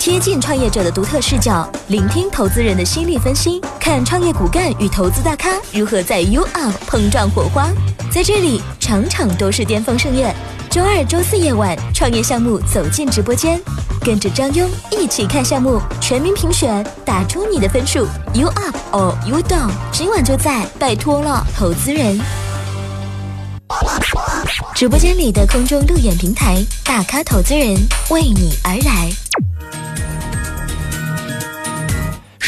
贴近创业者的独特视角，聆听投资人的心理分析，看创业骨干与投资大咖如何在 U Up 碰撞火花。在这里，场场都是巅峰盛宴。周二、周四夜晚，创业项目走进直播间，跟着张庸一起看项目，全民评选，打出你的分数。You Up or You Down，今晚就在，拜托了，投资人。直播间里的空中路演平台，大咖投资人为你而来。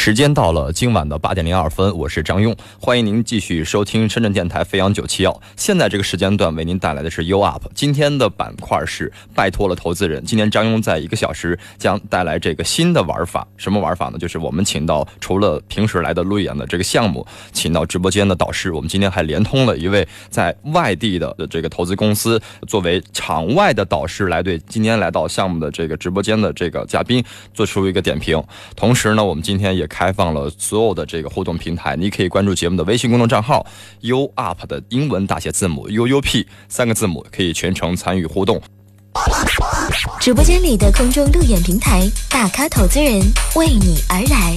时间到了，今晚的八点零二分，我是张庸，欢迎您继续收听深圳电台飞扬九七幺。现在这个时间段为您带来的是 U Up，今天的板块是拜托了投资人。今天张庸在一个小时将带来这个新的玩法，什么玩法呢？就是我们请到除了平时来的路演的这个项目，请到直播间的导师。我们今天还连通了一位在外地的这个投资公司，作为场外的导师来对今天来到项目的这个直播间的这个嘉宾做出一个点评。同时呢，我们今天也。开放了所有的这个互动平台，你可以关注节目的微信公众账号 “u up” 的英文大写字母 “u u p” 三个字母，可以全程参与互动。直播间里的空中路演平台，大咖投资人为你而来。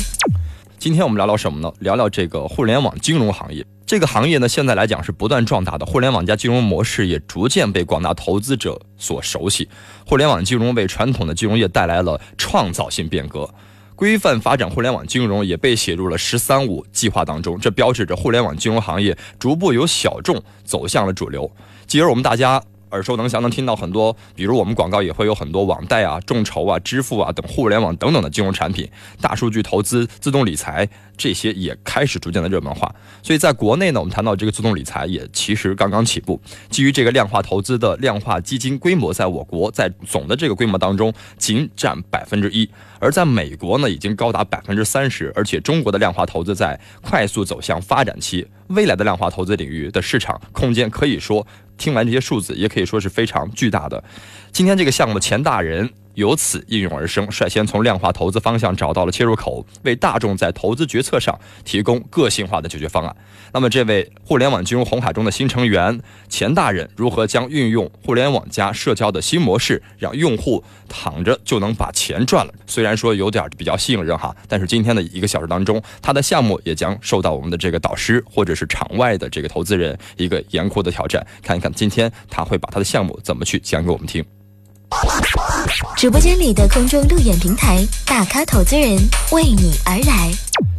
今天我们聊聊什么呢？聊聊这个互联网金融行业。这个行业呢，现在来讲是不断壮大的，互联网加金融模式也逐渐被广大投资者所熟悉。互联网金融为传统的金融业带来了创造性变革。规范发展互联网金融也被写入了“十三五”计划当中，这标志着互联网金融行业逐步由小众走向了主流。继而，我们大家。耳熟能详，能听到很多，比如我们广告也会有很多网贷啊、众筹啊、支付啊等互联网等等的金融产品，大数据投资、自动理财这些也开始逐渐的热门化。所以在国内呢，我们谈到这个自动理财也其实刚刚起步。基于这个量化投资的量化基金规模，在我国在总的这个规模当中仅占百分之一，而在美国呢已经高达百分之三十，而且中国的量化投资在快速走向发展期，未来的量化投资领域的市场空间可以说。听完这些数字，也可以说是非常巨大的。今天这个项目，钱大人。由此应运而生，率先从量化投资方向找到了切入口，为大众在投资决策上提供个性化的解决方案。那么，这位互联网金融红海中的新成员钱大人，如何将运用互联网加社交的新模式，让用户躺着就能把钱赚了？虽然说有点比较吸引人哈，但是今天的一个小时当中，他的项目也将受到我们的这个导师或者是场外的这个投资人一个严酷的挑战。看一看今天他会把他的项目怎么去讲给我们听。直播间里的空中路演平台，大咖投资人为你而来。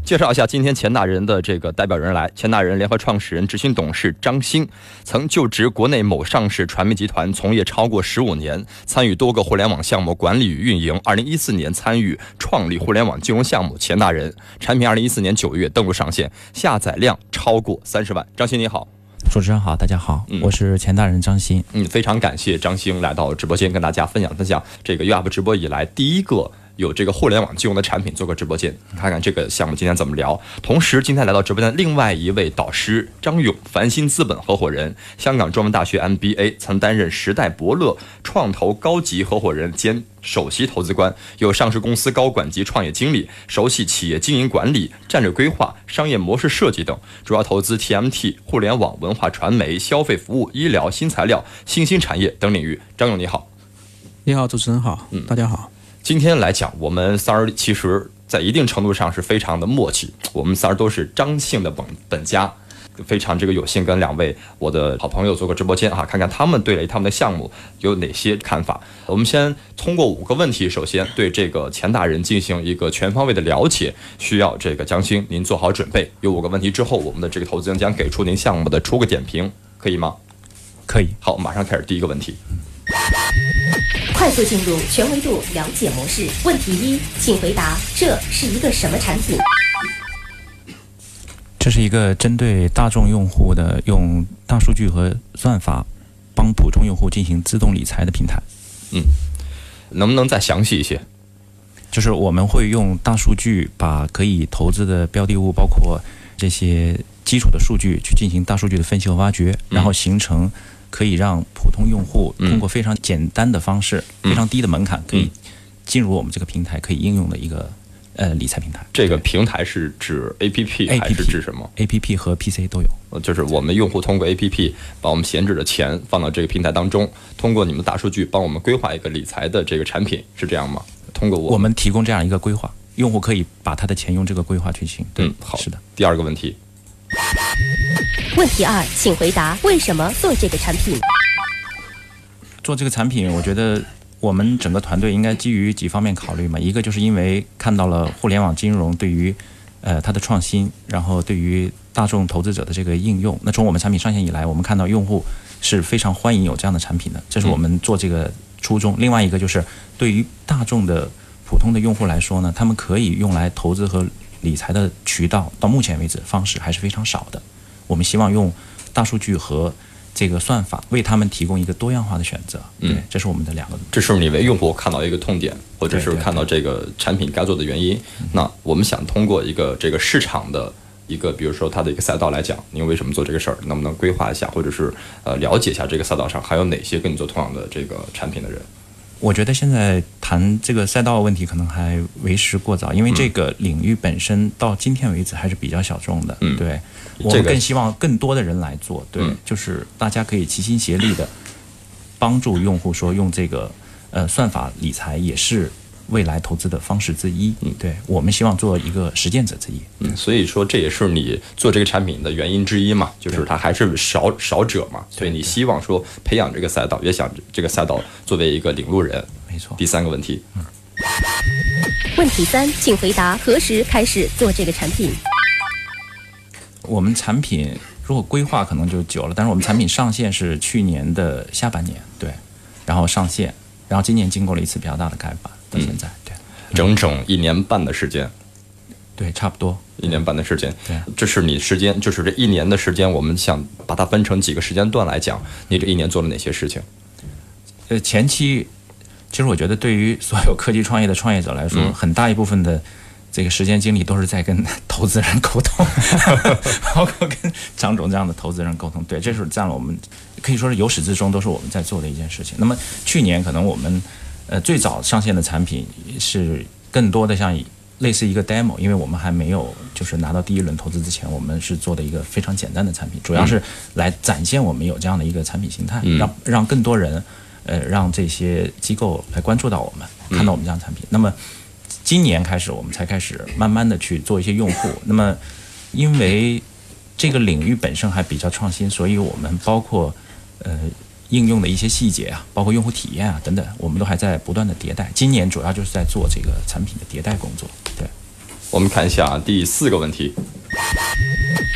介绍一下今天钱大人的这个代表人来，钱大人联合创始人、执行董事张鑫，曾就职国内某上市传媒集团，从业超过十五年，参与多个互联网项目管理与运营。二零一四年参与创立互联网金融项目，钱大人产品二零一四年九月登陆上线，下载量超过三十万。张鑫你好。主持人好，大家好，我是钱大人张鑫。嗯，非常感谢张鑫来到直播间跟大家分享分享这个 UP 直播以来第一个有这个互联网金融的产品做个直播间，看看这个项目今天怎么聊。同时，今天来到直播间另外一位导师张勇，繁星资本合伙人，香港中文大学 MBA，曾担任时代伯乐创投高级合伙人兼。首席投资官，有上市公司高管及创业经理，熟悉企业经营管理、战略规划、商业模式设计等，主要投资 TMT、互联网、文化传媒、消费服务、医疗、新材料、新兴产业等领域。张勇你好，你好，主持人好，嗯，大家好。今天来讲，我们三儿其实在一定程度上是非常的默契，我们三儿都是张姓的本本家。非常这个有幸跟两位我的好朋友做个直播间哈，看看他们对他们的项目有哪些看法。我们先通过五个问题，首先对这个钱大人进行一个全方位的了解，需要这个江青您做好准备。有五个问题之后，我们的这个投资人将给出您项目的出个点评，可以吗？可以。好，马上开始第一个问题。快速进入全维度了解模式。问题一，请回答这是一个什么产品？这是一个针对大众用户的，用大数据和算法帮普通用户进行自动理财的平台。嗯，能不能再详细一些？就是我们会用大数据把可以投资的标的物，包括这些基础的数据，去进行大数据的分析和挖掘，然后形成可以让普通用户通过非常简单的方式、非常低的门槛，可以进入我们这个平台，可以应用的一个。呃，理财平台，这个平台是指 A P P 还是指什么？A P P 和 P C 都有，就是我们用户通过 A P P 把我们闲置的钱放到这个平台当中，通过你们大数据帮我们规划一个理财的这个产品，是这样吗？通过我我们提供这样一个规划，用户可以把他的钱用这个规划去行。对，嗯，好，是的。。第二个问题，问题二，请回答为什么做这个产品？做这个产品，我觉得我们整个团队应该基于几方面考虑嘛。一个就是因为看到了互联网金融对于呃它的创新，然后对于大众投资者的这个应用。那从我们产品上线以来，我们看到用户是非常欢迎有这样的产品的，这是我们做这个初衷。另外一个就是对于大众的普通的用户来说呢，他们可以用来投资和理财的渠道，到目前为止方式还是非常少的。我们希望用大数据和这个算法为他们提供一个多样化的选择。嗯对，这是我们的两个。这是你为用户看到一个痛点，或者是看到这个产品该做的原因。那我们想通过一个这个市场的一个，比如说它的一个赛道来讲，您为什么做这个事儿？能不能规划一下，或者是呃了解一下这个赛道上还有哪些跟你做同样的这个产品的人？我觉得现在谈这个赛道问题可能还为时过早，因为这个领域本身到今天为止还是比较小众的。嗯对，我们更希望更多的人来做。对，嗯就是大家可以齐心协力的帮助用户说用这个呃算法理财也是未来投资的方式之一。嗯，对我们希望做一个实践者之一。嗯，所以说这也是你做这个产品的原因之一嘛，就是它还是少少者嘛，所以你希望说培养这个赛道，也想这个赛道作为一个领路人。没错。第三个问题，嗯问题三，请回答何时开始做这个产品？我们产品如果规划可能就久了，但是我们产品上线是去年的下半年，对，然后上线，然后今年经过了一次比较大的开发，到现在，对，整整一年半的时间，对，差不多，一年半的时间，对。这是你时间，就是这一年的时间，我们想把它分成几个时间段来讲，你这一年做了哪些事情？呃，前期其实我觉得对于所有科技创业的创业者来说，嗯。很大一部分的这个时间精力都是在跟投资人沟通，包括跟张总这样的投资人沟通。对，这是占了我们可以说是由始至终都是我们在做的一件事情。那么去年可能我们呃最早上线的产品是更多的像类似一个 demo，因为我们还没有就是拿到第一轮投资之前，我们是做的一个非常简单的产品，主要是来展现我们有这样的一个产品形态，嗯让让更多人呃让这些机构来关注到我们，看到我们这样的产品。那么今年开始，我们才开始慢慢的去做一些用户。那么因为这个领域本身还比较创新，所以我们包括呃应用的一些细节啊，包括用户体验啊等等，我们都还在不断的迭代。今年主要就是在做这个产品的迭代工作。对，我们看一下第四个问题，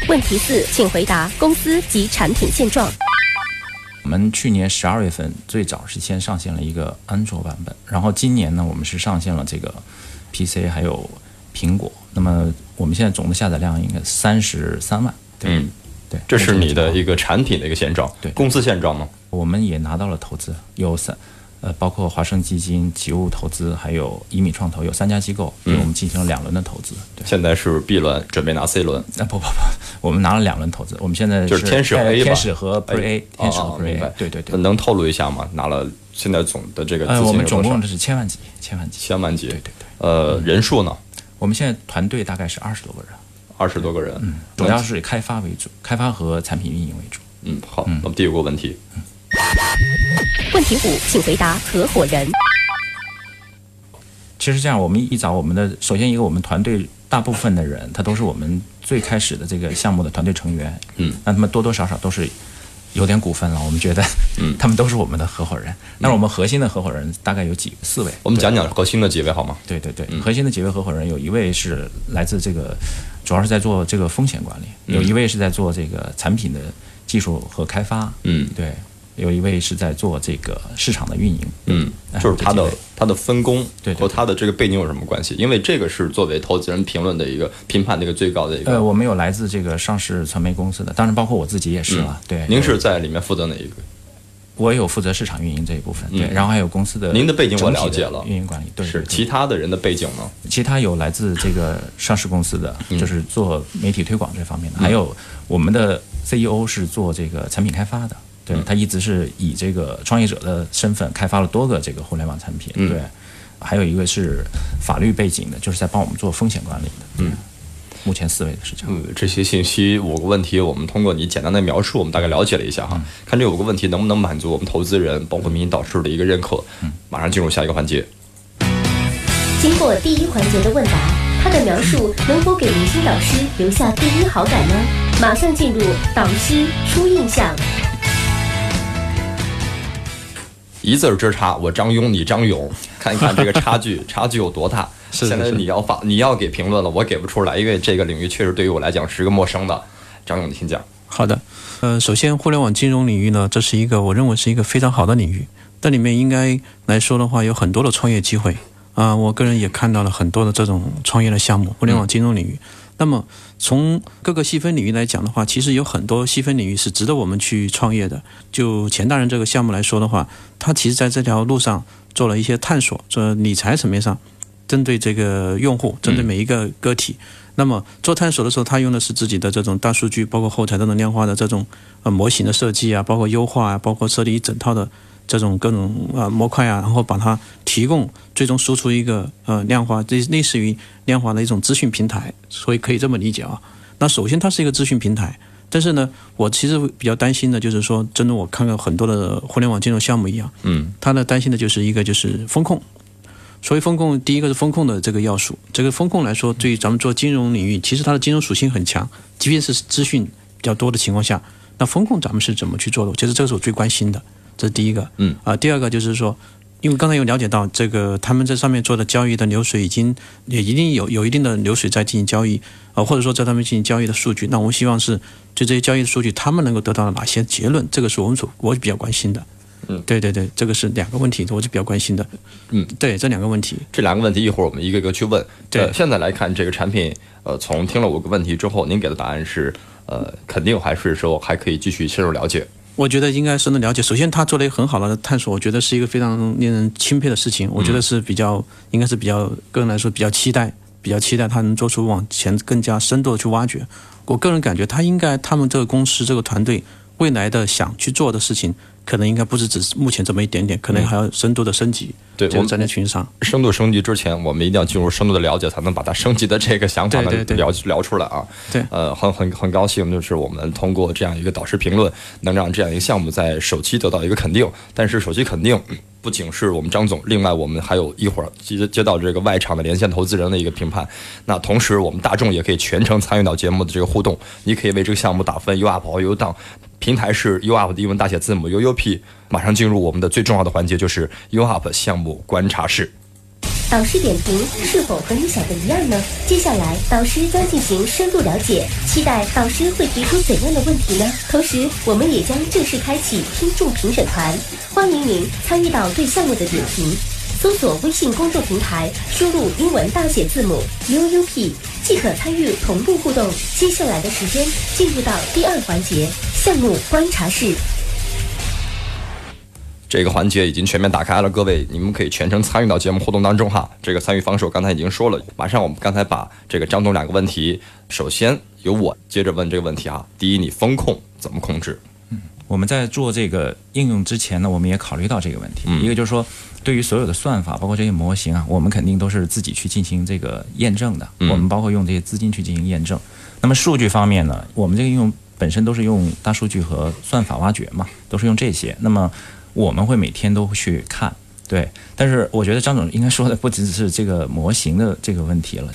问题四，请回答公司及产品现状。我们去年十二月份最早是先上线了一个安卓版本，然后今年呢，我们是上线了这个 PC 还有苹果。那么我们现在总的下载量应该三十三万。对，嗯，对，这是你的。一个产品的一个现状，对公司现状吗？我们也拿到了投资，有三，呃，包括华盛基金、吉物投资，还有一米创投，有三家机构嗯给我们进行了两轮的投资。对，现在是 B 轮，准备拿 C 轮，啊不不不，我们拿了两轮投资，我们现在就是天使呃 A 吧天使和 Pre A，对对对。能透露一下吗？拿了现在总的这个我们总共？是千万级，千万级。千万级。对对对，呃，人数呢？我们现在团队大概是二十多个人，二十多个人。嗯主要是以开发为主，开发和产品运营为主。嗯，好。那么第五个问题，问题五，请回答合伙人。其实这样，我们一找我们的，首先一个我们团队大部分的人，他都是我们最开始的这个项目的团队成员，嗯，那他们多多少少都是有点股份了，我们觉得，嗯 他们都是我们的合伙人。那我们核心的合伙人大概有几四位，我们讲讲核心的几位好吗？对对对，嗯核心的几位合伙人，有一位是来自这个，主要是在做这个风险管理，嗯有一位是在做这个产品的技术和开发，嗯对，有一位是在做这个市场的运营，嗯，哎就是他的他的分工对对和他的这个背景有什么关系？因为这个是作为投资人评论的一个评判的一个最高的一个。呃，我们有来自这个上市传媒公司的，当然包括我自己也是了，对。嗯您是在里面负责哪一个？我有负责市场运营这一部分，对，嗯然后还有公司的您的背景我整体的了解了。运营管理对是其他的人的背景呢？其他有来自这个上市公司的，嗯。就是做媒体推广这方面的，还有我们的 CEO 是做这个产品开发的，对、嗯。他一直是以这个创业者的身份开发了多个这个互联网产品，嗯。对，还有一个是法律背景的，就是在帮我们做风险管理的，嗯，目前四位的是这样。嗯，这些信息五个问题，我们通过你简单的描述，我们大概了解了一下哈。看这五个问题能不能满足我们投资人，包括民营导师的一个认可。马上进入下一个环节。经过第一环节的问答，他的描述能否给明星导师留下第一好感呢？马上进入导师初印象。一字之差，我张庸，你张勇，看一看这个差距，差距有多大？是在是你要发，你要给评论了，我给不出来，因为这个领域确实对于我来讲是一个陌生的。张勇，你请讲。好的，呃，首先互联网金融领域呢，这是一个我认为是一个非常好的领域，这里面应该来说的话，有很多的创业机会啊、我个人也看到了很多的这种创业的项目，互联网金融领域。那么从各个细分领域来讲的话，其实有很多细分领域是值得我们去创业的。就钱大人这个项目来说的话，他其实在这条路上做了一些探索，这理财层面上，针对这个用户，针对每一个个体。那么做探索的时候，他用的是自己的这种大数据，包括后台的能量化的这种呃模型的设计啊，包括优化啊，包括设立一整套的这种各种呃模块啊，然后把它提供，最终输出一个呃量化，这类似于量化的一种资讯平台，所以可以这么理解啊。那首先它是一个资讯平台，但是呢，我其实比较担心的就是说，真的我看到很多的互联网金融项目一样，嗯，他呢担心的就是一个就是风控。所谓风控，第一个是风控的这个要素。这个风控来说，对于咱们做金融领域，其实它的金融属性很强，即便是资讯比较多的情况下，那风控咱们是怎么去做的？其实这个是我最关心的，这是第一个。嗯啊、第二个就是说，因为刚才有了解到这个他们在上面做的交易的流水已经也一定有有一定的流水在进行交易，啊、或者说在他们进行交易的数据，那我们希望是就这些交易的数据，他们能够得到哪些结论？这个是我们所我比较关心的。嗯，对对对，这个是两个问题，我是比较关心的。嗯，对这两个问题。这两个问题一会儿我们一个一个去问。对呃现在来看这个产品，呃，从听了五个问题之后，您给的答案是呃肯定，还是说还可以继续深入了解？我觉得应该深入了解。首先，他做了一个很好的探索，我觉得是一个非常令人钦佩的事情。我觉得是比较，应该是比较个人来说比较期待，比较期待他能做出往前更加深度的去挖掘。我个人感觉，他应该他们这个公司这个团队未来的想去做的事情，可能应该不是只是目前这么一点点，可能还要深度的升级。对我们在那群上。深度升级之前，我们一定要进入深度的了解，才能把它升级的这个想法呢聊聊出来啊。对呃，很很很高兴，就是我们通过这样一个导师评论，能让这样一个项目在首期得到一个肯定。但是首期肯定嗯不仅是我们张总，另外我们还有一会儿接接到这个外场的连线投资人的一个评判。那同时，我们大众也可以全程参与到节目的这个互动，你可以为这个项目打分，U up 或 U down。平台是 U up 的英文大写字母 U U P。马上进入我们的最重要的环节，就是 U up 项目观察室。导师点评是否和你想的一样呢？接下来，导师将进行深度了解，期待导师会提出怎样的问题呢？同时，我们也将正式开启听众评审团，欢迎您参与到对项目的点评。搜索微信公众平台，输入英文大写字母 UUP 即可参与同步互动。接下来的时间进入到第二环节项目观察室。这个环节已经全面打开了，各位，你们可以全程参与到节目互动当中哈。这个参与方式我刚才已经说了，马上我们刚才把这个张总两个问题，首先由我接着问这个问题哈。第一，你风控怎么控制？我们在做这个应用之前呢，我们也考虑到这个问题。一个就是说，对于所有的算法，包括这些模型啊，我们肯定都是自己去进行这个验证的。嗯我们包括用这些资金去进行验证。那么数据方面呢，我们这个应用本身都是用大数据和算法挖掘嘛，都是用这些。那么我们会每天都去看，对。但是我觉得张总应该说的不只是这个模型的这个问题了。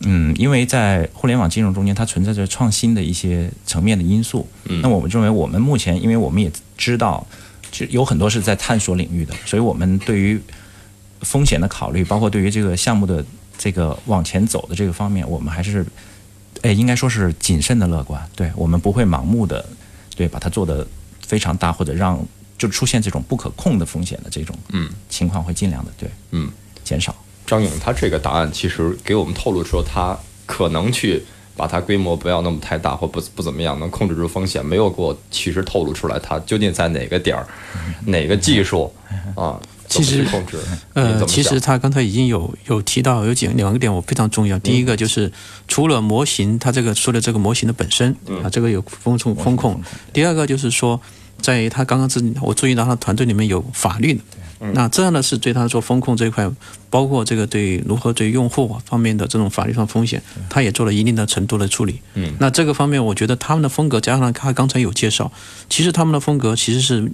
嗯，因为在互联网金融中间，它存在着创新的一些层面的因素。嗯那我们认为，我们目前，因为我们也知道，就有很多是在探索领域的，所以我们对于风险的考虑，包括对于这个项目的这个往前走的这个方面，我们还是，哎，应该说是谨慎的乐观。对我们不会盲目的，对把它做得非常大，或者让就出现这种不可控的风险的这种嗯情况，会尽量的对嗯，减少。张勇他这个答案其实给我们透露说他可能去把它规模不要那么太大，或不不怎么样，能控制住风险，没有给我其实透露出来他究竟在哪个点儿、哪个技术啊，其实控制？你呃，其实他刚才已经有有提到有几两个点我非常重要。第一个就是除了模型，他这个说的这个模型的本身啊，这个有风控风控。第二个就是说，在他刚刚自我注意到他团队里面有法律的。那这样的是对他做风控这一块，包括这个对如何对用户方面的这种法律上风险，他也做了一定的程度的处理。嗯，那这个方面，我觉得他们的风格加上他刚才有介绍，其实他们的风格其实是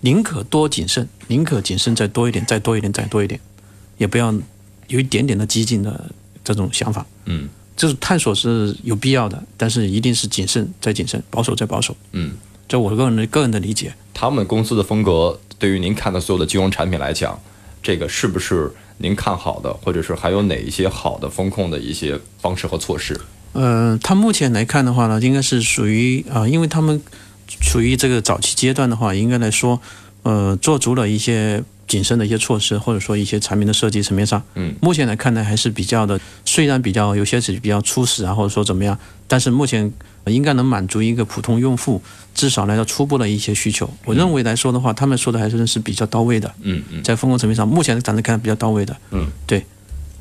宁可多谨慎，宁可谨慎再多一点，再多一点，再多一点，也不要有一点点的激进的这种想法。嗯就是探索是有必要的，但是一定是谨慎再谨慎，保守再保守。嗯，这我个人的个人的理解。他们公司的风格对于您看的所有的金融产品来讲，这个是不是您看好的，或者是还有哪一些好的风控的一些方式和措施？呃，它目前来看的话呢，应该是属于啊、因为他们处于这个早期阶段的话，应该来说，呃，做足了一些谨慎的一些措施，或者说一些产品的设计层面上，嗯，目前来看呢，还是比较的，虽然比较有些是比较初始啊，或者说怎么样，但是目前呃应该能满足一个普通用户至少来到初步的一些需求。我认为来说的话，他们说的还是是比较到位的，嗯嗯。在风控层面上，目前暂时看比较到位的。嗯，对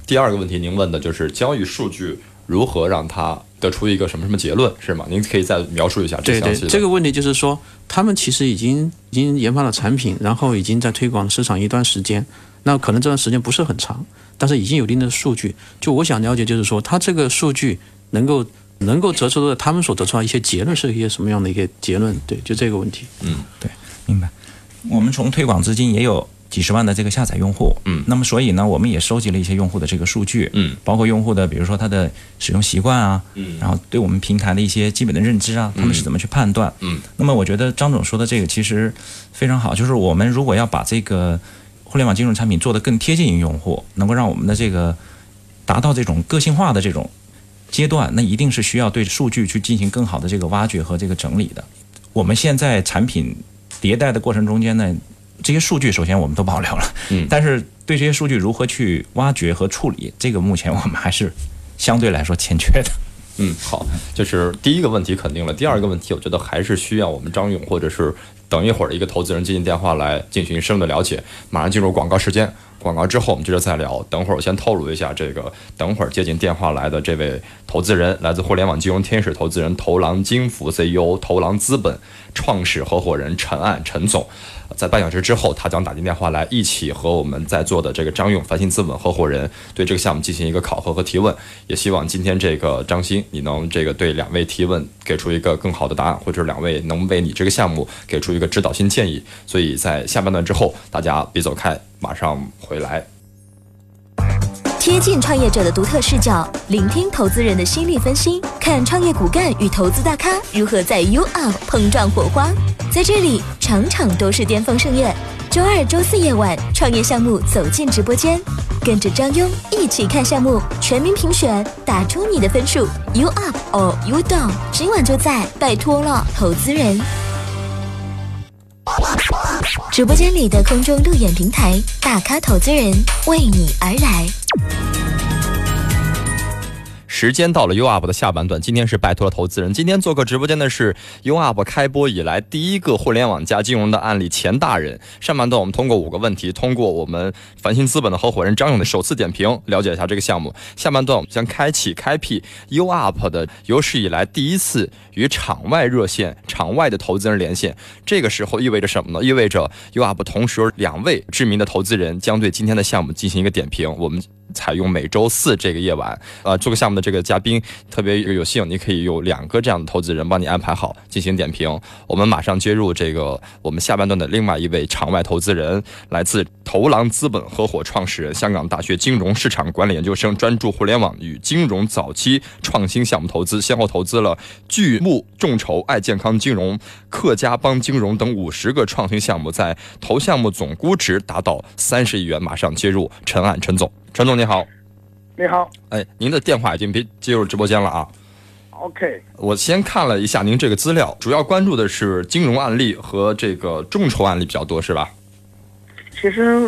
第二个问题，您问的就是交易数据如何让它得出一个什么什么结论，是吗？您可以再描述一下这对对详细，的。这个问题就是说，他们其实已经已经研发了产品，然后已经在推广市场一段时间。那可能这段时间不是很长，但是已经有一定的数据。就我想了解，就是说，它这个数据能够能够得出的他们所得出来一些结论是一些什么样的一个结论？对，就这个问题。嗯，对明白。我们从推广至今也有几十万的这个下载用户，嗯。那么所以呢，我们也收集了一些用户的这个数据，嗯，包括用户的比如说他的使用习惯啊，嗯。然后对我们平台的一些基本的认知啊，他们是怎么去判断，嗯，那么我觉得张总说的这个其实非常好，就是我们如果要把这个互联网金融产品做得更贴近于用户，能够让我们的这个达到这种个性化的这种阶段，那一定是需要对数据去进行更好的这个挖掘和这个整理的。我们现在产品迭代的过程中间呢，这些数据首先我们都保留了，嗯但是对这些数据如何去挖掘和处理，这个目前我们还是相对来说欠缺的。嗯，好，就是第一个问题肯定了，第二个问题我觉得还是需要我们张勇或者是 等一会儿的一个投资人接进电话来进行深入的了解。马上进入广告时间，广告之后我们接着再聊。等会儿我先透露一下，这个等会儿接进电话来的这位投资人，来自互联网金融天使投资人投狼金服 CEO 投狼资本创始合伙人陈岸陈总。在半小时之后，他将打进电话来，一起和我们在座的这个张勇繁星资本合伙人对这个项目进行一个考核和提问。也希望今天这个张鑫，你能这个对两位提问给出一个更好的答案，或者两位能为你这个项目给出一个指导性建议。所以在下半段之后，大家别走开，马上回来。贴近创业者的独特视角，聆听投资人的犀利分析，看创业骨干与投资大咖如何在 U Up 碰撞火花。在这里，场场都是巅峰盛宴。周二、周四夜晚，创业项目走进直播间，跟着张庸一起看项目，全民评选，打出你的分数。U Up or U down？今晚就在，拜托了，投资人。直播间里的空中路演平台，大咖投资人为你而来。时间到了 U Up 的下半段，今天是拜托了投资人。今天做客直播间的是 U Up 开播以来第一个互联网加金融的案例钱大人。上半段我们通过五个问题，通过我们繁星资本的合伙人张勇的首次点评，了解一下这个项目。下半段我们将开启开辟 U Up 的有史以来第一次与场外热线、场外的投资人连线。这个时候意味着什么呢？意味着 U Up 同时有两位知名的投资人将对今天的项目进行一个点评。我们。采用每周四这个夜晚，呃，做个项目的这个嘉宾特别有幸，你可以有两个这样的投资人帮你安排好进行点评。我们马上接入这个我们下半段的另外一位场外投资人，来自投狼资本合伙创始人，香港大学金融市场管理研究生，专注互联网与金融早期创新项目投资，先后投资了巨木众筹、爱健康金融、客家帮金融等五十个创新项目，在投项目总估值达到三十亿元。马上接入陈岸陈总。陈总你好，你好。哎，您的电话已经被接入直播间了啊。，OK，我先看了一下您这个资料，主要关注的是金融案例和这个众筹案例比较多，是吧？其实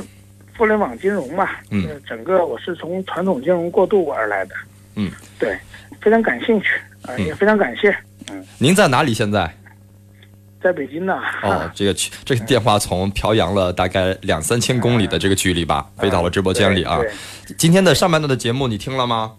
互联网金融嘛，嗯。呃，整个我是从传统金融过渡而来的，嗯，对，非常感兴趣啊、嗯。也非常感谢，嗯。您在哪里现在？在北京呢，哦，这个这个电话从漂洋了大概两三千公里的这个距离吧，飞到了直播间里啊。对。今天的上半段的节目你听了吗？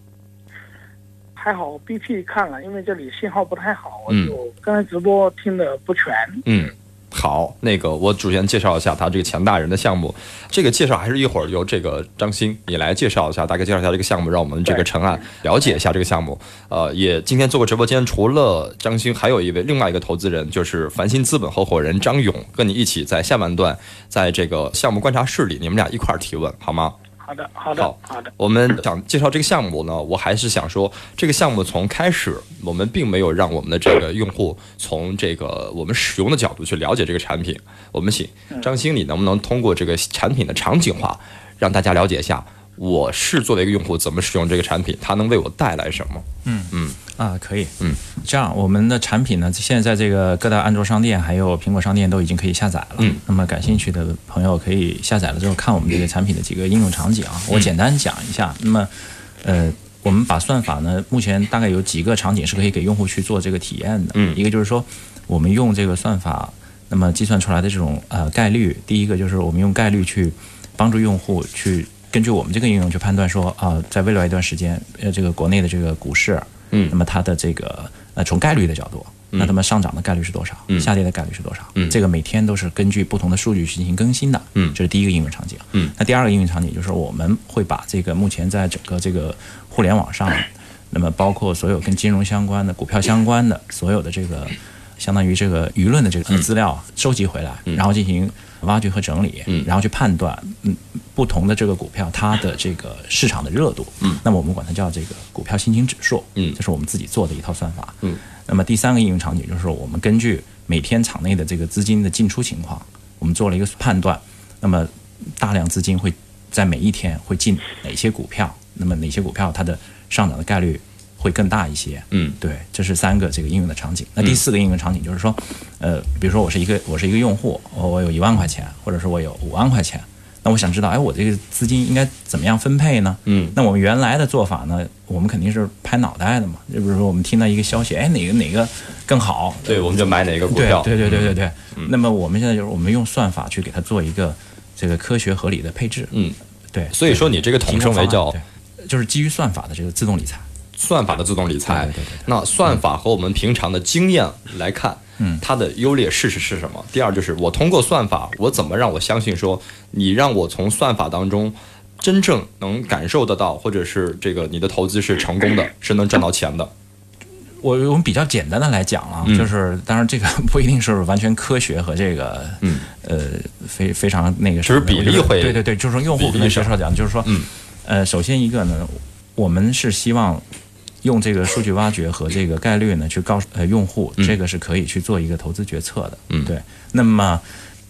还好 BP 看了，因为这里信号不太好，我嗯就刚才直播听的不全，嗯，好，那个我首先介绍一下他这个强大人的项目，这个介绍还是一会儿由这个张鑫你来介绍一下，大概介绍一下这个项目，让我们这个陈案了解一下这个项目。呃，也今天做过直播间，除了张鑫，还有一位另外一个投资人，就是繁星资本合伙人张勇，跟你一起在下半段在这个项目观察室里，你们俩一块儿提问，好吗？好好的，好的，好好的。我们想介绍这个项目呢，我还是想说，这个项目从开始，我们并没有让我们的这个用户从这个我们使用的角度去了解这个产品。我们请张经理能不能通过这个产品的场景化，让大家了解一下，我是作为一个用户怎么使用这个产品，它能为我带来什么？嗯嗯啊，可以，嗯，这样我们的产品呢，现在在这个各大安卓商店还有苹果商店都已经可以下载了。嗯，那么感兴趣的朋友可以下载了之后看我们这个产品的几个应用场景啊，我简单讲一下。那么，呃，我们把算法呢，目前大概有几个场景是可以给用户去做这个体验的。嗯一个就是说，我们用这个算法，那么计算出来的这种呃概率，第一个就是我们用概率去帮助用户去根据我们这个应用去判断说啊、在未来一段时间，呃，这个国内的这个股市。嗯那么它的这个呃从概率的角度，那它们上涨的概率是多少？嗯下跌的概率是多少？嗯这个每天都是根据不同的数据去进行更新的。嗯这是第一个应用场景。嗯那第二个应用场景就是我们会把这个目前在整个这个互联网上，那么包括所有跟金融相关的、股票相关的所有的这个。相当于这个舆论的这个资料收集回来，然后进行挖掘和整理，嗯。然后去判断，嗯，不同的这个股票它的这个市场的热度，嗯，那么我们管它叫这个股票心情指数，嗯。这是我们自己做的一套算法，嗯，那么第三个应用场景就是我们根据每天场内的这个资金的进出情况，我们做了一个判断，那么大量资金会在每一天会进哪些股票，那么哪些股票它的上涨的概率会更大一些，嗯对，这是三个这个应用的场景。那第四个应用场景就是说，呃，比如说我是一个我是一个用户，我我有一万块钱，或者是我有五万块钱，那我想知道，哎，我这个资金应该怎么样分配呢？嗯那我们原来的做法呢，我们肯定是拍脑袋的嘛。就比如说我们听到一个消息，哎，哪个哪个更好，对，我们就买哪个股票？对对对对对。嗯那么我们现在就是我们用算法去给它做一个这个科学合理的配置。嗯，对。所以说你这个统称为叫对就是基于算法的这个自动理财。算法的自动理财。对对对对那算法和我们平常的经验来看，嗯它的优劣势是是什么？第二就是我通过算法，我怎么让我相信说你让我从算法当中真正能感受得到，或者是这个你的投资是成功的，是能赚到钱的。我我们比较简单的来讲啊，嗯就是当然这个不一定是完全科学和这个嗯呃非非常那个什么的，只是比例会对对对，就是说用户可能比例上学说讲，就是说嗯呃，首先一个呢，我们是希望用这个数据挖掘和这个概率呢，去告诉呃用户，嗯这个是可以去做一个投资决策的。嗯对。那么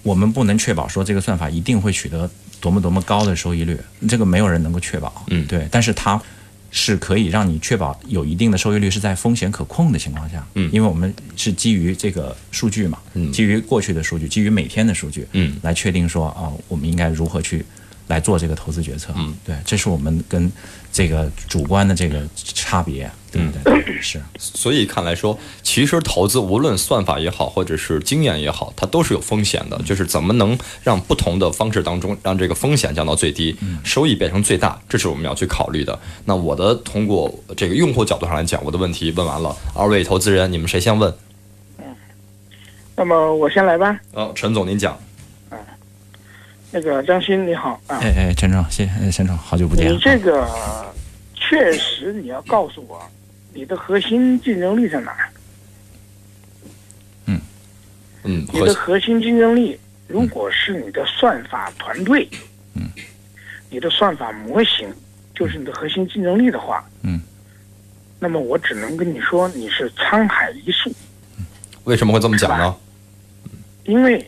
我们不能确保说这个算法一定会取得多么多么高的收益率，这个没有人能够确保。嗯对。但是它是可以让你确保有一定的收益率是在风险可控的情况下。嗯因为我们是基于这个数据嘛，嗯基于过去的数据，基于每天的数据，嗯来确定说啊，我们应该如何去来做这个投资决策。嗯，对，这是我们跟这个主观的这个差别，对不对？是，所以看来说，其实投资无论算法也好，或者是经验也好，它都是有风险的。就是怎么能让不同的方式当中，让这个风险降到最低，收益变成最大，这是我们要去考虑的。那我的通过这个用户角度上来讲，我的问题问完了，二位投资人，你们谁先问？那么我先来吧。哦，陈总您讲。那个张鑫你好啊，哎哎，陈总，谢谢，哎陈总，好久不见。你这个确实你要告诉我，你的核心竞争力在哪儿？嗯，你的核心竞争力，如果是你的算法团队，嗯，你的算法模型就是你的核心竞争力的话，嗯，那么我只能跟你说你是沧海一粟，为什么会这么讲呢？因为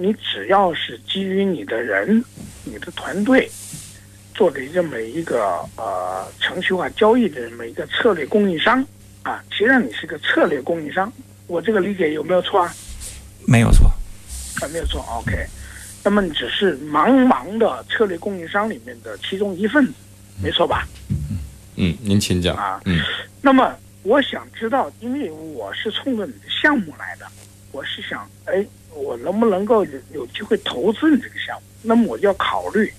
你只要是基于你的人、你的团队做的这么一个呃程序化交易的这么一个策略供应商啊，其实上你是个策略供应商，我这个理解有没有错啊？没有错，啊，没有错，OK。那么你只是茫茫的策略供应商里面的其中一份子，没错吧？嗯，您请讲。啊，嗯那么我想知道，因为我是冲着你的项目来的，我是想，哎，我能不能够有有机会投资你这个项目？那么我就要考虑，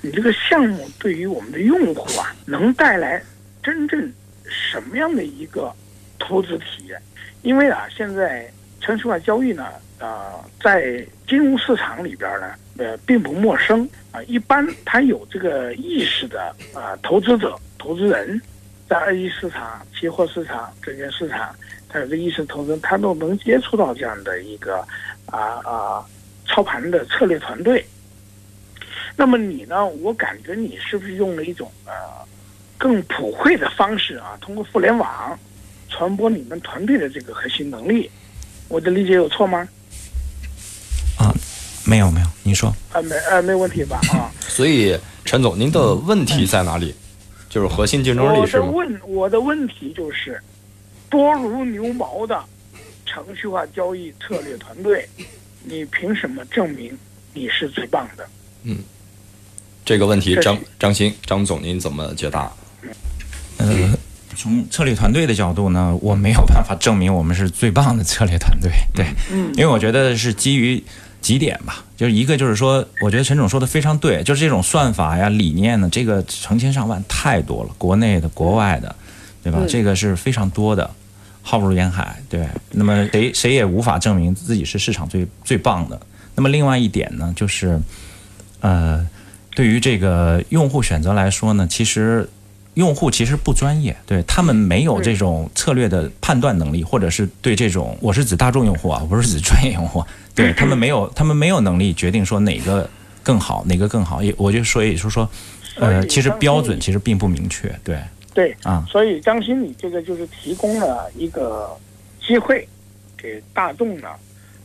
你这个项目对于我们的用户啊，能带来真正什么样的一个投资体验？因为啊，现在城市化交易呢，呃，在金融市场里边呢，呃，并不陌生啊、一般他有这个意识的啊、投资者、投资人，在二级市场、期货市场、证券市场，他有这意识投资，他都能接触到这样的一个啊啊、操盘的策略团队。那么你呢？我感觉你是不是用了一种呃更普惠的方式啊？通过互联网传播你们团队的这个核心能力，我的理解有错吗？啊，没有没有，你说。啊，没啊没问题吧？啊，所以陈总，您的问题在哪里？就是核心竞争力我是吗？的问我的问题就是，多如牛毛的程序化交易策略团队，你凭什么证明你是最棒的？嗯这个问题，张张鑫张总您怎么解答？嗯，从策略团队的角度呢，我没有办法证明我们是最棒的策略团队，对，嗯因为我觉得是基于几点吧，就是一个就是说，我觉得陈总说的非常对，就是这种算法呀、理念呢，这个成千上万太多了，国内的、国外的，对吧？嗯这个是非常多的，浩如烟海，对。那么谁谁也无法证明自己是市场最最棒的。那么另外一点呢，就是呃，对于这个用户选择来说呢，其实用户其实不专业，对他们没有这种策略的判断能力，或者是对这种我是指大众用户啊，我不是指专业用户，对 他们没有他们没有能力决定说哪个更好，哪个更好。也我就所以就是说，呃，其实标准其实并不明确，对对，啊，所以张鑫，你这个就是提供了一个机会给大众呢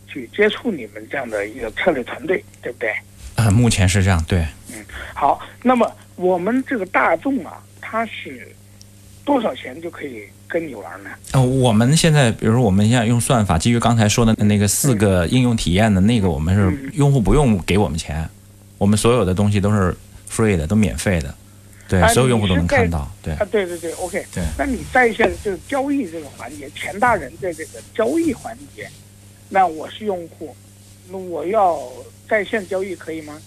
去接触你们这样的一个策略团队，对不对？呃，目前是这样，对。嗯好，那么我们这个大众啊，它是多少钱就可以跟你玩呢？呃，我们现在，比如说我们现在用算法，基于刚才说的那个四个应用体验的那个，我们是嗯用户不用给我们钱，我们所有的东西都是 free 的，都免费的，对，啊所有用户都能看到，对。啊，对对对，OK。对那你在线就是交易这个环节，钱大人的这个交易环节，那我是用户，那我要在线交易可以吗？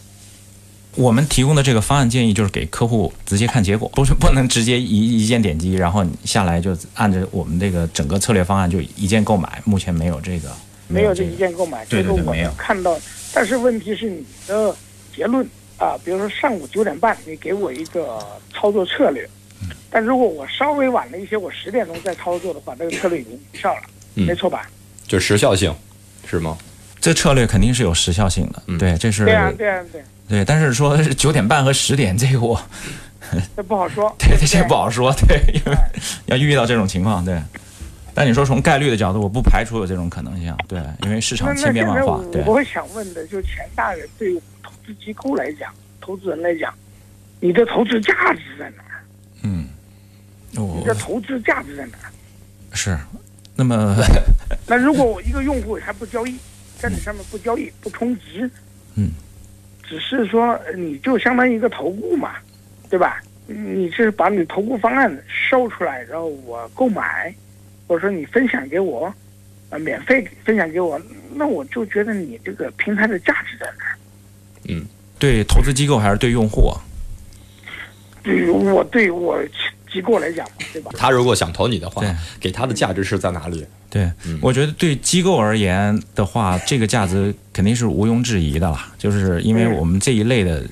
我们提供的这个方案建议就是给客户直接看结果，不是不能直接一一键点击，然后你下来就按照我们这个整个策略方案就一键购买。目前没有这个，没有这一。键购买，对这个我没有看到。但是问题是你的结论啊，比如说上午九点半你给我一个操作策略，嗯但如果我稍微晚了一些，我十点钟再操作的话，那个策略已经无效了，嗯没错吧？就时效性是吗？这策略肯定是有时效性的，嗯对，这是对啊，对啊，对，对但是说是九点半和十点，这个我 这不好说。对这不好说，对，因为要遇到这种情况，对。但你说从概率的角度，我不排除有这种可能性，对，因为市场千变万化，对我我会想问的，就钱大人对资机构来讲，投资人来讲，你的投资价值在哪儿？嗯，你的投资价值在哪儿？是，那么 那如果我一个用户还不交易，在你上面不交易不充值，嗯，只是说呃你就相当于一个投顾嘛，对吧？你是把你投顾方案收出来，然后我购买，或者说你分享给我，呃，免费分享给我，那我就觉得你这个平台的价值在哪儿？对投资机构还是对用户啊？对于我对我机构来讲，对吧？他如果想投你的话对，给他的价值是在哪里？对，嗯我觉得对机构而言的话，这个价值肯定是毋庸置疑的啦。就是因为嗯我们这一类的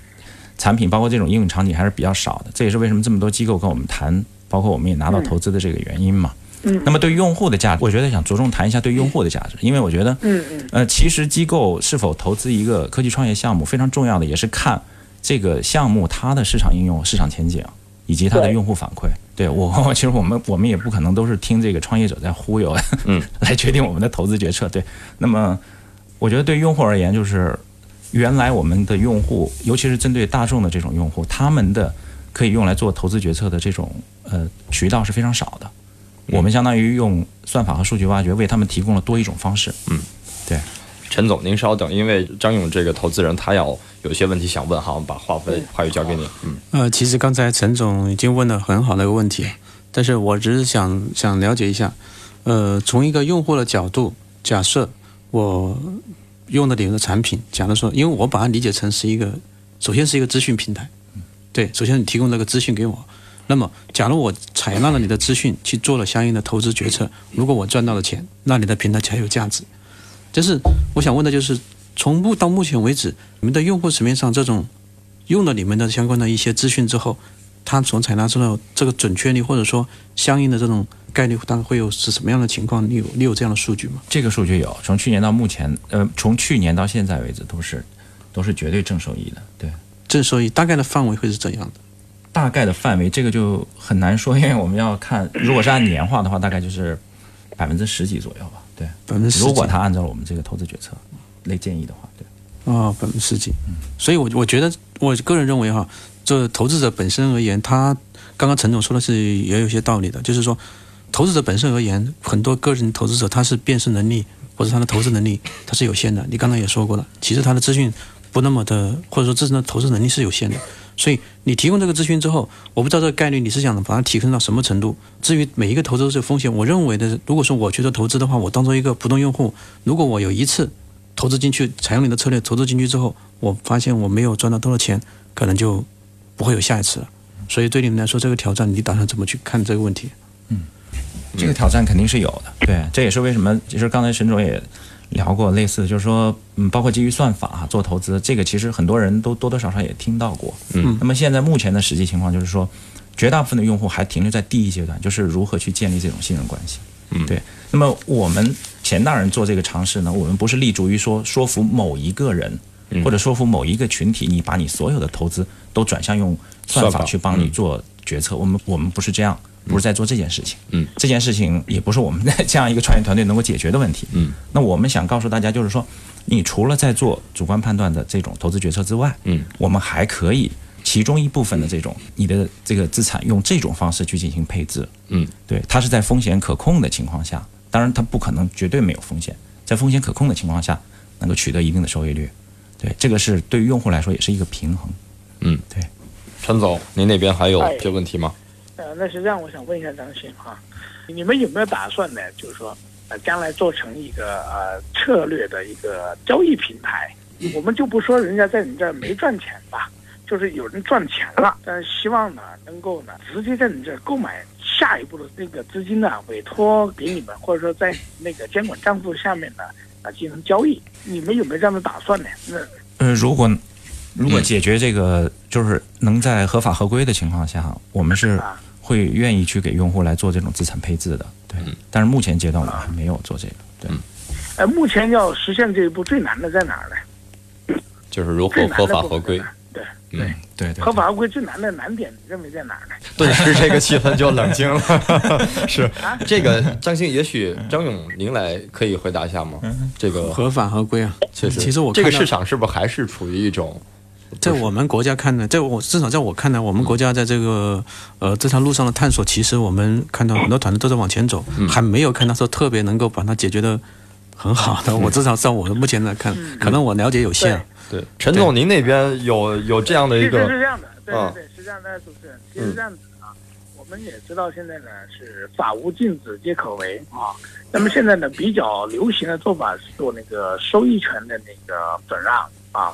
产品，包括这种应用场景还是比较少的，这也是为什么这么多机构跟我们谈，包括我们也拿到投资的这个原因嘛。嗯那么对用户的价值，我觉得想着重谈一下对用户的价值，因为我觉得，嗯嗯呃，其实机构是否投资一个科技创业项目，非常重要的也是看这个项目它的市场应用、市场前景以及它的用户反馈。对我，其实我们我们也不可能都是听这个创业者在忽悠，嗯，来决定我们的投资决策。对，那么我觉得对用户而言，就是原来我们的用户，尤其是针对大众的这种用户，他们的可以用来做投资决策的这种呃渠道是非常少的。我们相当于用算法和数据挖掘为他们提供了多一种方式。嗯，对陈总，您稍等，因为张勇这个投资人他要有些问题想问哈，我们把话费话语交给你。嗯，呃，其实刚才陈总已经问了很好的一个问题，但是我只是想想了解一下，呃，从一个用户的角度，假设我用的你们的产品，假如说，因为我把它理解成是一个，首先是一个资讯平台，对，首先你提供这个资讯给我，那么假如我采纳了你的资讯去做了相应的投资决策，如果我赚到了钱，那你的平台才有价值。就是我想问的就是，从目到目前为止，你们的用户层面上这种用了你们的相关的一些资讯之后，他所采纳出的这个准确率，或者说相应的这种概率，大概会有是什么样的情况？你有你有这样的数据吗？这个数据有，从去年到目前，呃，从去年到现在为止都是都是绝对正收益的。对，正收益大概的范围会是怎样的？大概的范围这个就很难说，因为我们要看，如果是按年化的话，大概就是百分之十几左右吧。对，百分之十？如果他按照我们这个投资决策类建议的话，对。啊，百分之十几。嗯，所以，我我觉得，我个人认为哈，这投资者本身而言，他刚刚陈总说的是也有些道理的，就是说，投资者本身而言，很多个人投资者他是辨识能力或者他的投资能力 他是有限的。你刚才也说过了，其实他的资讯不那么的，或者说自身的投资能力是有限的。所以你提供这个资讯之后，我不知道这个概率你是想把它提升到什么程度。至于每一个投资都是风险，我认为的，如果说我去做投资的话，我当做一个普通用户，如果我有一次投资进去，采用你的策略投资进去之后，我发现我没有赚到多少钱，可能就不会有下一次了。所以对你们来说，这个挑战你打算怎么去看这个问题？嗯，这个挑战肯定是有的。对，这也是为什么，其实刚才沈总也。聊过类似，就是说，嗯，包括基于算法做投资，这个其实很多人都多多少少也听到过。嗯，那么现在目前的实际情况就是说，绝大部分的用户还停留在第一阶段，就是如何去建立这种信任关系。嗯，对。那么我们钱大人做这个尝试呢，我们不是立足于说说服某一个人，或者说服某一个群体，你把你所有的投资都转向用算法去帮你做决策。我们我们不是这样。不是在做这件事情，嗯，这件事情也不是我们 这样一个创业团队能够解决的问题，嗯，那我们想告诉大家就是说，你除了在做主观判断的这种投资决策之外，嗯，我们还可以其中一部分的这种你的这个资产用这种方式去进行配置，嗯，对，它是在风险可控的情况下，当然它不可能绝对没有风险，在风险可控的情况下能够取得一定的收益率，对，这个是对于用户来说也是一个平衡，嗯，对，陈总，您那边还有些问题吗？呃，那实际上我想问一下张鑫哈，你们有没有打算呢？就是说，呃，将来做成一个呃策略的一个交易平台？我们就不说人家在你这儿没赚钱吧，就是有人赚钱了，但是希望呢能够呢直接在你这儿购买下一步的那个资金呢委托给你们，或者说在那个监管账户下面呢啊进行交易。你们有没有这样的打算呢？那呃，如果如果解决这个，就是能在合法合规的情况下，我们是。会愿意去给用户来做这种资产配置的，对。但是目前阶段我们还没有做这个，对。呃，目前要实现这一步最难的在哪儿呢？就是如何合法合规。对对对对合法合规最难的难点，你认为在哪儿呢？顿时这个气氛就冷静了。是这个张鑫，也许张勇您来可以回答一下吗？这个合法合规啊，确实，其实我这个市场是不是还是处于一种？在我们国家看呢，在我至少在我看来，我们国家在这个呃这条路上的探索，其实我们看到很多团队都在往前走，还没有看到说特别能够把它解决的很好的。我至少在我的目前来看，可能我了解有限。对，陈总，您那边有有这样的一个？是这样的，对对对，是这样的，主持人，其实这样子啊，我们也知道现在呢是法无禁止皆可为啊。那么现在呢比较流行的做法是做那个收益权的那个转让啊。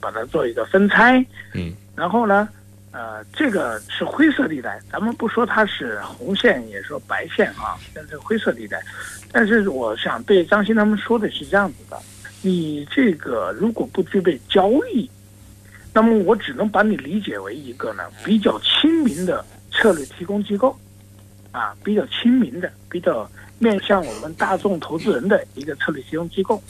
把它做一个分拆，嗯，然后呢，呃，这个是灰色地带，咱们不说它是红线，也说白线啊，但是灰色地带。但是我想对张鑫他们说的是这样子的：你这个如果不具备交易，那么我只能把你理解为一个呢比较亲民的策略提供机构，啊，比较亲民的、比较面向我们大众投资人的一个策略提供机构。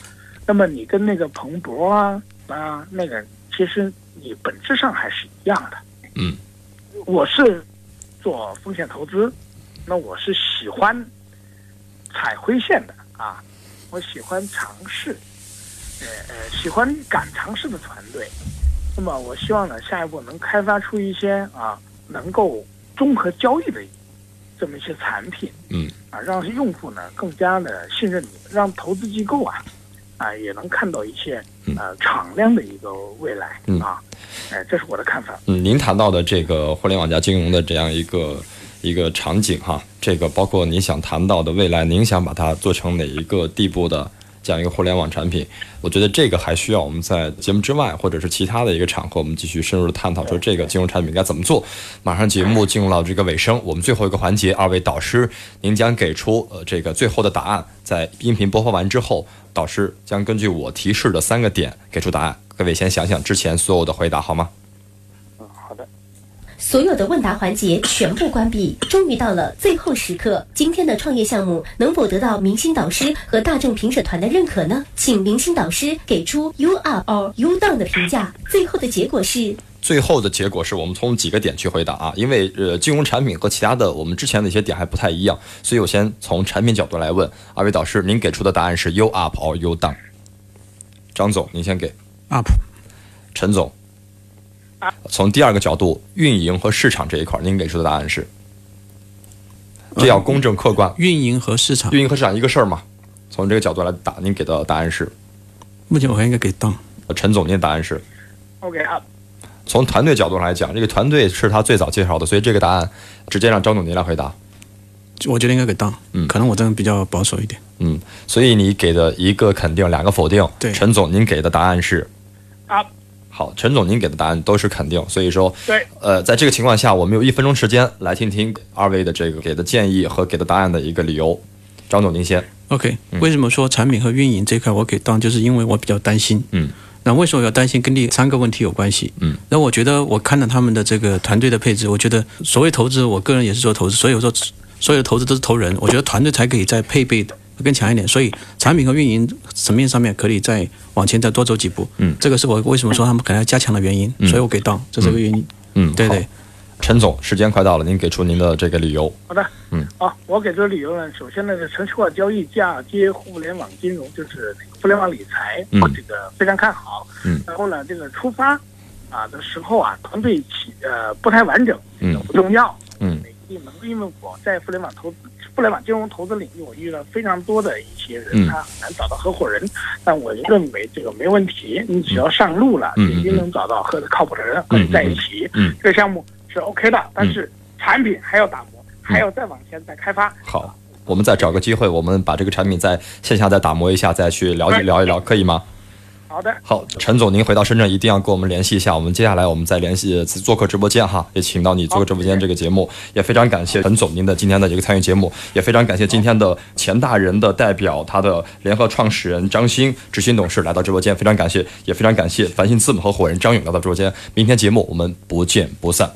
那么你跟那个彭博啊。啊，那个其实你本质上还是一样的。嗯，我是做风险投资，那我是喜欢踩灰线的啊，我喜欢尝试，呃呃，喜欢敢尝试的团队。那么我希望呢，下一步能开发出一些啊，能够综合交易的这么一些产品。嗯，啊，让用户呢更加的信任你，让投资机构啊。啊，也能看到一些呃敞亮的一个未来啊，哎，这是我的看法。嗯，您谈到的这个互联网加金融的这样一个一个场景哈，这个包括您想谈到的未来，您想把它做成哪一个地步的？这样一个互联网产品，我觉得这个还需要我们在节目之外，或者是其他的一个场合，我们继续深入的探讨，说这个金融产品该怎么做。马上节目进入到这个尾声，我们最后一个环节，二位导师，您将给出呃这个最后的答案。在音频播放完之后，导师将根据我提示的三个点给出答案。各位先想想之前所有的回答好吗？嗯，好的所有的问答环节全部关闭，终于到了最后时刻。今天的创业项目能否得到明星导师和大众评审团的认可呢？请明星导师给出 “you are or “you down” 的评价。最后的结果是最后的结果是我们从几个点去回答啊，因为呃金融产品和其他的我们之前的一些点还不太一样，所以我先从产品角度来问二位导师，您给出的答案是 U up or U down？张总，您先给。up 陈总，从第二个角度，运营和市场这一块儿，您给出的答案是？这要公正客观。运营和市场，运营和市场一个事儿嘛？从这个角度来答，您给的答案是？目前我还应该给 down。呃陈总，您的答案是？OK 啊，从团队角度上来讲，这个团队是他最早介绍的，所以这个答案直接让张总您来回答。我觉得应该给 down。嗯可能我真的比较保守一点。嗯，所以你给的一个肯定，两个否定。对陈总，您给的答案是？up 好，陈总，您给的答案都是肯定，所以说，对，呃，在这个情况下，我们有一分钟时间来听听二位的这个给的建议和给的答案的一个理由。张总，您先。OK，为什么说产品和运营这块我给 down？就是因为我比较担心。嗯。那为什么要担心？跟第三个问题有关系。嗯。那我觉得我看了他们的这个团队的配置，我觉得所谓投资，我个人也是做投资，所以我说所有的投资都是投人。我觉得团队才可以再配备的更强一点，所以产品和运营层面上面可以再往前再多走几步。嗯这个是我为什么说他们可能要加强的原因，嗯所以我给 down，这是这个原因。嗯，对对。陈总，时间快到了，您给出您的这个理由。好的，嗯，好，我给出的理由呢，首先呢，是程序化交易嫁接互联网金融，就是互联网理财，嗯这个非常看好。嗯，然后呢，这个出发啊的时候啊，团队起呃不太完整，嗯不重要。嗯因为因为我在互联网投资、互联网金融投资领域，我遇到非常多的一些人，嗯他很难找到合伙人，但我认为这个没问题，你只要上路了，嗯一定能找到合靠谱的人和你在一起。嗯，这个项目是 OK 的，但是产品还要打磨，还要再往前再开发。好，我们再找个机会，我们把这个产品在线下再打磨一下，再去了解聊一聊，可以吗？好的，好，陈总，您回到深圳一定要跟我们联系一下。我们接下来我们再联系做客直播间哈，也请到你做客直播间这个节目，也非常感谢陈总您的今天的这个参与节目，也非常感谢今天的钱大人的代表，他的联合创始人张鑫执行董事来到直播间，非常感谢，也非常感谢繁星资本合伙人张勇来到直播间。明天节目我们不见不散。